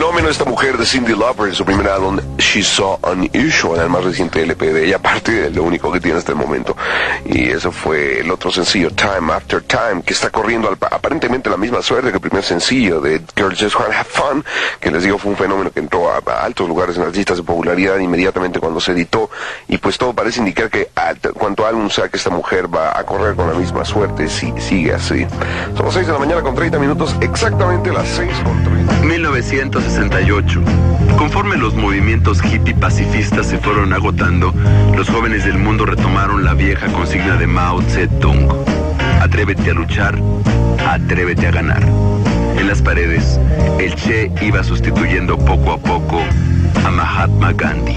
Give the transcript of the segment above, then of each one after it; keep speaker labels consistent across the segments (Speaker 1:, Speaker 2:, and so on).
Speaker 1: fenómeno esta mujer de Cindy Lauper en su primer álbum She's So Unusual, el más reciente LP de ella, aparte de lo único que tiene hasta el momento. Y eso fue el otro sencillo, Time After Time, que está corriendo aparentemente la misma suerte que el primer sencillo de Girls Just Wanna Have Fun, que les digo fue un fenómeno que entró a, altos lugares en las listas de popularidad inmediatamente cuando se editó. Y pues todo parece indicar que cuanto álbum sea que esta mujer va a correr con la misma suerte si sigue así. Son las 6 de la mañana con 30 minutos, exactamente las 6 con 30.
Speaker 2: 1968. Conforme los movimientos hippie pacifistas se fueron agotando, los jóvenes del mundo retomaron la vieja consigna de Mao Zedong. Atrévete a luchar, atrévete a ganar. En las paredes, el Che iba sustituyendo poco a poco a Mahatma Gandhi.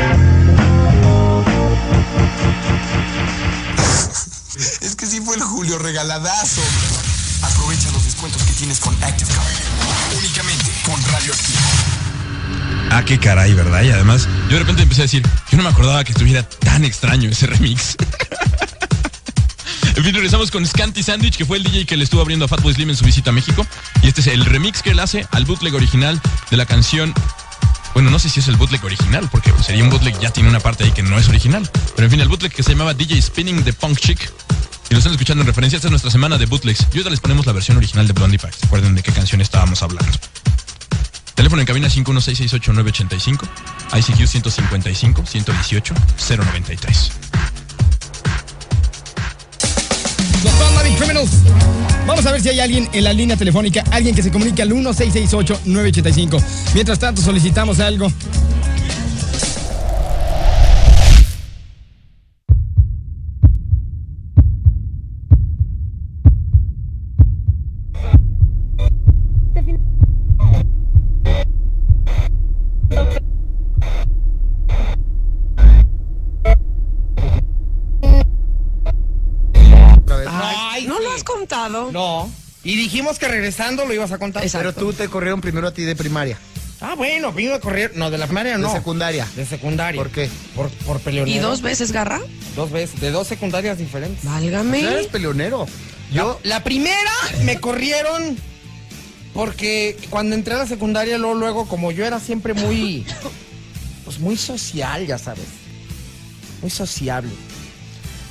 Speaker 3: Es que sí fue el Julio regaladazo. Que tienes con. Únicamente con.
Speaker 4: Ah, qué caray, ¿verdad? Y además, yo de repente empecé a decir, yo no me acordaba que estuviera tan extraño ese remix. en fin, regresamos con Scanty Sandwich, que fue el DJ que le estuvo abriendo a Fatboy Slim en su visita a México. Y este es el remix que él hace al bootleg original de la canción bueno, no sé si es el bootleg original, porque sería un bootleg ya tiene una parte ahí que no es original. Pero en fin, el bootleg que se llamaba DJ Spinning the Punk Chick si lo están escuchando en referencia, esta es nuestra semana de bootlegs. Y ahora les ponemos la versión original de Blondie Pack. Recuerden de qué canción estábamos hablando. Teléfono en cabina 51668-985, ICQ 155 118 093.
Speaker 5: Los Criminals. Vamos a ver si hay alguien en la línea telefónica, alguien que se comunique al 1668-985. Mientras tanto, solicitamos algo.
Speaker 6: No. Y dijimos que regresando lo ibas a contar.
Speaker 7: Pero tú te corrieron primero a ti de primaria.
Speaker 6: Ah, bueno, primero correr. No, de la primaria no.
Speaker 7: De secundaria.
Speaker 6: De secundaria.
Speaker 7: ¿Por qué?
Speaker 6: Por, por peleonero.
Speaker 8: ¿Y dos veces garra?
Speaker 6: Dos veces, de dos secundarias diferentes.
Speaker 8: Válgame.
Speaker 7: eres peleonero.
Speaker 6: Yo. La, primera me corrieron porque cuando entré a la secundaria, luego, luego, como yo era siempre muy. Pues muy social, ya sabes. Muy sociable.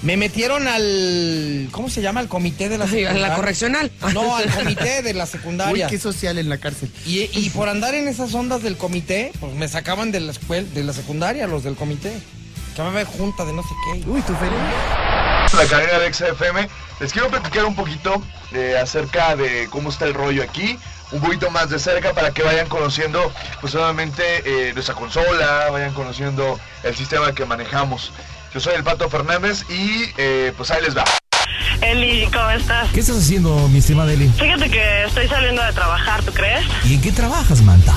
Speaker 6: Me metieron al. ¿Cómo se llama? Al comité de la
Speaker 8: secundaria. ¿A la correccional?
Speaker 6: No, al comité de la secundaria.
Speaker 7: Uy, qué social en la cárcel.
Speaker 6: Y, por andar en esas ondas del comité, pues me sacaban de la escuela, de la secundaria, los del comité. Que me junta de no sé qué.
Speaker 7: Uy, tu feria.
Speaker 9: La carrera de XFM. Les quiero platicar un poquito eh, acerca de cómo está el rollo aquí un poquito más de cerca para que vayan conociendo pues solamente eh, nuestra consola, vayan conociendo el sistema que manejamos. Yo soy el Pato Fernández y eh, pues ahí les va.
Speaker 10: Eli, ¿cómo estás?
Speaker 11: ¿Qué estás haciendo, mi estimada Eli?
Speaker 10: Fíjate que estoy saliendo de trabajar, ¿tú crees?
Speaker 11: ¿Y en qué trabajas, Manta?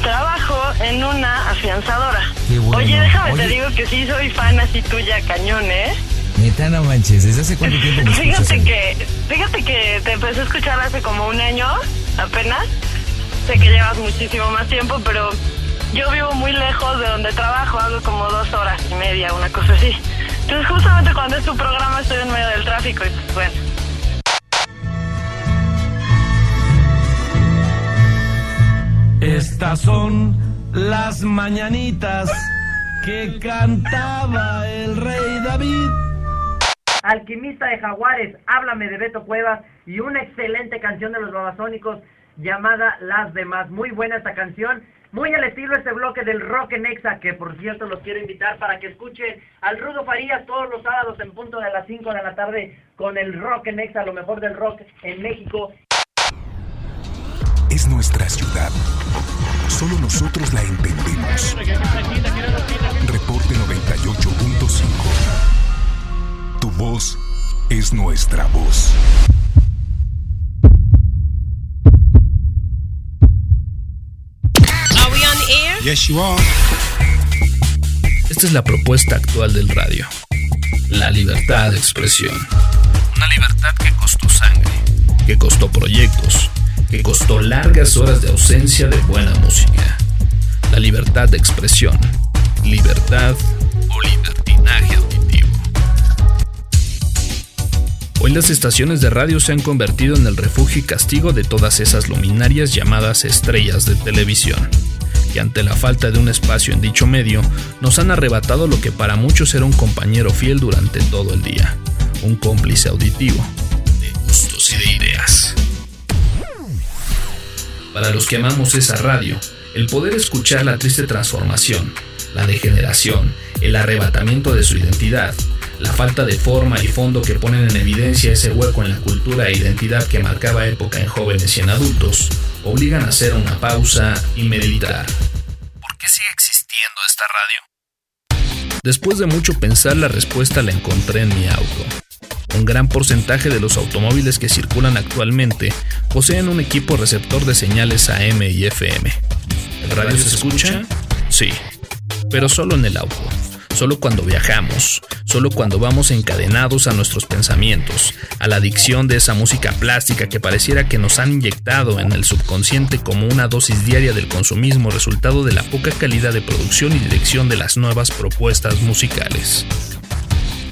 Speaker 10: Trabajo en una afianzadora.
Speaker 11: Qué bueno.
Speaker 10: Oye, déjame te digo que sí soy fan así tuya, cañón, ¿eh?
Speaker 11: Neta, no manches, ¿desde hace cuánto tiempo me
Speaker 10: Fíjate que, fíjate que te empecé a escuchar hace como un año, apenas. Sé que llevas muchísimo más tiempo, pero yo vivo muy lejos de donde trabajo, hago como dos horas y media, una cosa así. Entonces justamente cuando es tu programa estoy en medio del tráfico y pues bueno.
Speaker 12: Estas son las mañanitas que cantaba el rey David.
Speaker 13: Alquimista de Jaguares, háblame de Beto Cuevas y una excelente canción de los babasónicos llamada Las Demás. Muy buena esta canción muy al estilo este bloque del Rock en que por cierto los quiero invitar para que escuchen al Rudo Farías todos los sábados en punto de las 5 de la tarde con el Rock en lo mejor del rock en México.
Speaker 3: Es nuestra ciudad. Solo nosotros la entendemos. Reporte 98.5. Tu voz es nuestra voz.
Speaker 11: Yes, you are. Esta es la propuesta actual del radio. La libertad de expresión. Una libertad que costó sangre, que costó proyectos, que costó largas horas de ausencia de buena música. La libertad de expresión. Libertad o libertinaje auditivo. Hoy las estaciones de radio se han convertido en el refugio y castigo de todas esas luminarias llamadas estrellas de televisión, que ante la falta de un espacio en dicho medio nos han arrebatado lo que para muchos era un compañero fiel durante todo el día, un cómplice auditivo, de gustos y de ideas. Para los que amamos esa radio, el poder escuchar la triste transformación, la degeneración, el arrebatamiento de su identidad, la falta de forma y fondo que ponen en evidencia ese hueco en la cultura e identidad que marcaba época en jóvenes y en adultos, obligan a hacer una pausa y meditar. ¿Por qué sigue existiendo esta radio? Después de mucho pensar, la respuesta la encontré en mi auto. Un gran porcentaje de los automóviles que circulan actualmente poseen un equipo receptor de señales AM y FM. ¿El radio se escucha? Sí, pero solo en el auto, solo cuando viajamos, solo cuando vamos encadenados a nuestros pensamientos, a la adicción de esa música plástica que pareciera que nos han inyectado en el subconsciente como una dosis diaria del consumismo resultado de la poca calidad de producción y dirección de las nuevas propuestas musicales.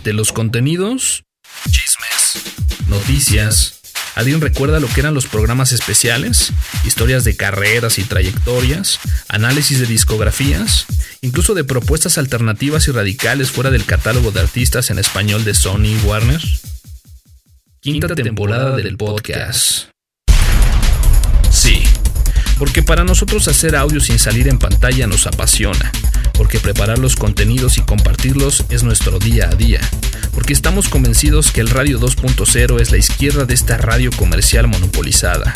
Speaker 11: De los contenidos, chismes, noticias, ¿Alguien recuerda lo que eran los programas especiales? Historias de carreras y trayectorias, análisis de discografías, incluso de propuestas alternativas y radicales fuera del catálogo de artistas en español de Sony y Warner. Quinta temporada del podcast. Sí, porque para nosotros hacer audio sin salir en pantalla nos apasiona, porque preparar los contenidos y compartirlos es nuestro día a día, porque estamos convencidos que el Radio 2.0 es la izquierda de esta radio comercial monopolizada,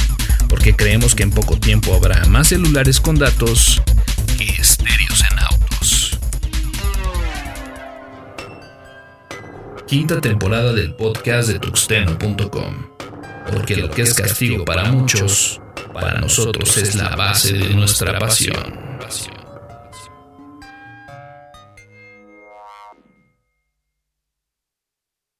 Speaker 11: porque creemos que en poco tiempo habrá más celulares con datos que estéreos en autos. Quinta temporada del podcast de tuxteno.com, porque lo que es castigo para muchos, para nosotros es la base de nuestra pasión.